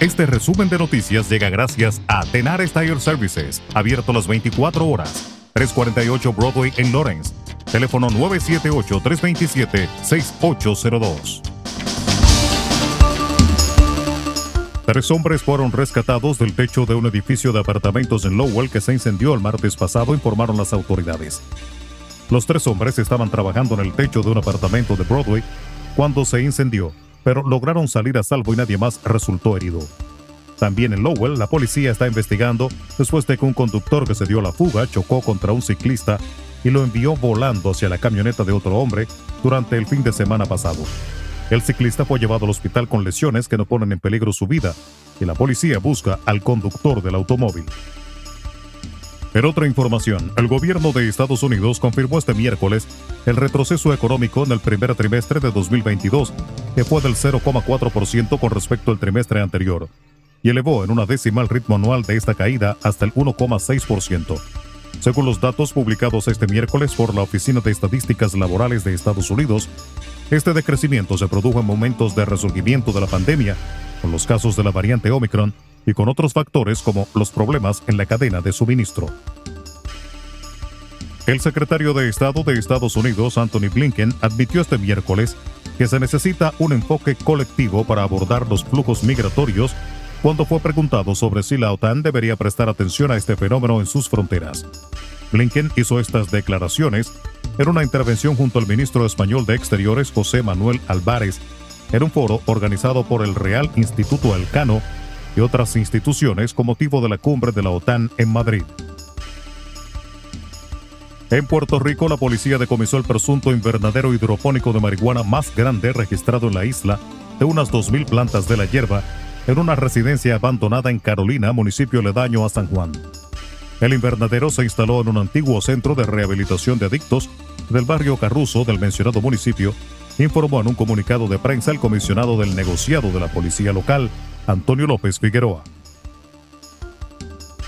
Este resumen de noticias llega gracias a Tenar Tire Services, abierto las 24 horas. 348 Broadway en Lawrence. Teléfono 978-327-6802. Tres hombres fueron rescatados del techo de un edificio de apartamentos en Lowell que se incendió el martes pasado, informaron las autoridades. Los tres hombres estaban trabajando en el techo de un apartamento de Broadway cuando se incendió, pero lograron salir a salvo y nadie más resultó herido. También en Lowell, la policía está investigando después de que un conductor que se dio la fuga chocó contra un ciclista y lo envió volando hacia la camioneta de otro hombre durante el fin de semana pasado. El ciclista fue llevado al hospital con lesiones que no ponen en peligro su vida y la policía busca al conductor del automóvil. En otra información, el gobierno de Estados Unidos confirmó este miércoles el retroceso económico en el primer trimestre de 2022, que fue del 0,4% con respecto al trimestre anterior, y elevó en una décima el ritmo anual de esta caída hasta el 1,6%. Según los datos publicados este miércoles por la Oficina de Estadísticas Laborales de Estados Unidos, este decrecimiento se produjo en momentos de resurgimiento de la pandemia, con los casos de la variante Omicron y con otros factores como los problemas en la cadena de suministro. El secretario de Estado de Estados Unidos, Anthony Blinken, admitió este miércoles que se necesita un enfoque colectivo para abordar los flujos migratorios cuando fue preguntado sobre si la OTAN debería prestar atención a este fenómeno en sus fronteras. Blinken hizo estas declaraciones en una intervención junto al ministro español de Exteriores José Manuel Álvarez en un foro organizado por el Real Instituto Elcano y otras instituciones con motivo de la cumbre de la OTAN en Madrid. En Puerto Rico, la policía decomisó el presunto invernadero hidropónico de marihuana más grande registrado en la isla, de unas 2.000 plantas de la hierba, en una residencia abandonada en Carolina, municipio ledaño a San Juan. El invernadero se instaló en un antiguo centro de rehabilitación de adictos del barrio Carruzo del mencionado municipio, informó en un comunicado de prensa el comisionado del negociado de la policía local, Antonio López Figueroa.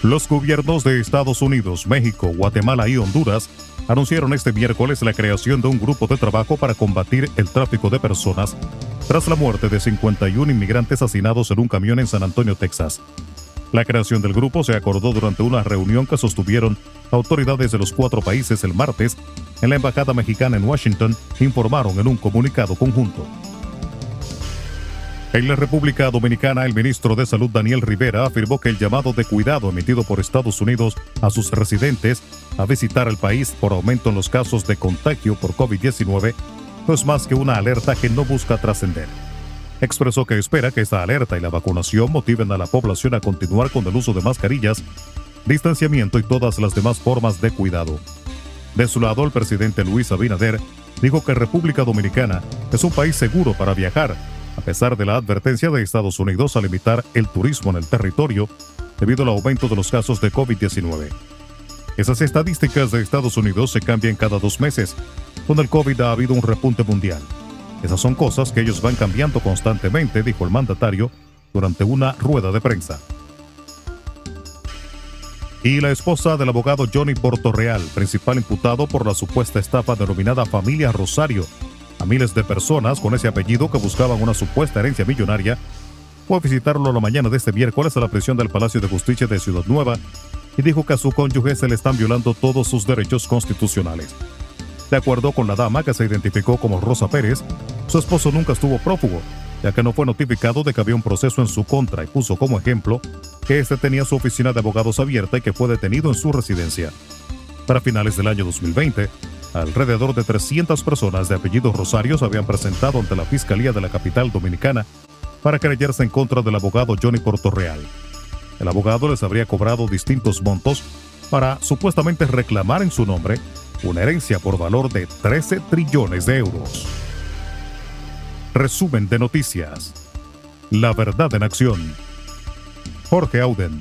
Los gobiernos de Estados Unidos, México, Guatemala y Honduras anunciaron este miércoles la creación de un grupo de trabajo para combatir el tráfico de personas tras la muerte de 51 inmigrantes asesinados en un camión en San Antonio, Texas. La creación del grupo se acordó durante una reunión que sostuvieron autoridades de los cuatro países el martes en la Embajada Mexicana en Washington, informaron en un comunicado conjunto. En la República Dominicana, el ministro de Salud Daniel Rivera afirmó que el llamado de cuidado emitido por Estados Unidos a sus residentes a visitar el país por aumento en los casos de contagio por COVID-19 no es más que una alerta que no busca trascender. Expresó que espera que esta alerta y la vacunación motiven a la población a continuar con el uso de mascarillas, distanciamiento y todas las demás formas de cuidado. De su lado, el presidente Luis Abinader dijo que República Dominicana es un país seguro para viajar a pesar de la advertencia de Estados Unidos a limitar el turismo en el territorio debido al aumento de los casos de COVID-19. Esas estadísticas de Estados Unidos se cambian cada dos meses. Con el COVID ha habido un repunte mundial. Esas son cosas que ellos van cambiando constantemente, dijo el mandatario durante una rueda de prensa. Y la esposa del abogado Johnny Portorreal, principal imputado por la supuesta estafa denominada Familia Rosario, a miles de personas con ese apellido que buscaban una supuesta herencia millonaria, fue a visitarlo la mañana de este miércoles a la prisión del Palacio de Justicia de Ciudad Nueva y dijo que a su cónyuge se le están violando todos sus derechos constitucionales. De acuerdo con la dama que se identificó como Rosa Pérez, su esposo nunca estuvo prófugo, ya que no fue notificado de que había un proceso en su contra y puso como ejemplo que este tenía su oficina de abogados abierta y que fue detenido en su residencia. Para finales del año 2020, Alrededor de 300 personas de apellidos Rosario se habían presentado ante la Fiscalía de la capital dominicana para creyerse en contra del abogado Johnny Portorreal. El abogado les habría cobrado distintos montos para supuestamente reclamar en su nombre una herencia por valor de 13 trillones de euros. Resumen de noticias. La verdad en acción. Jorge Auden.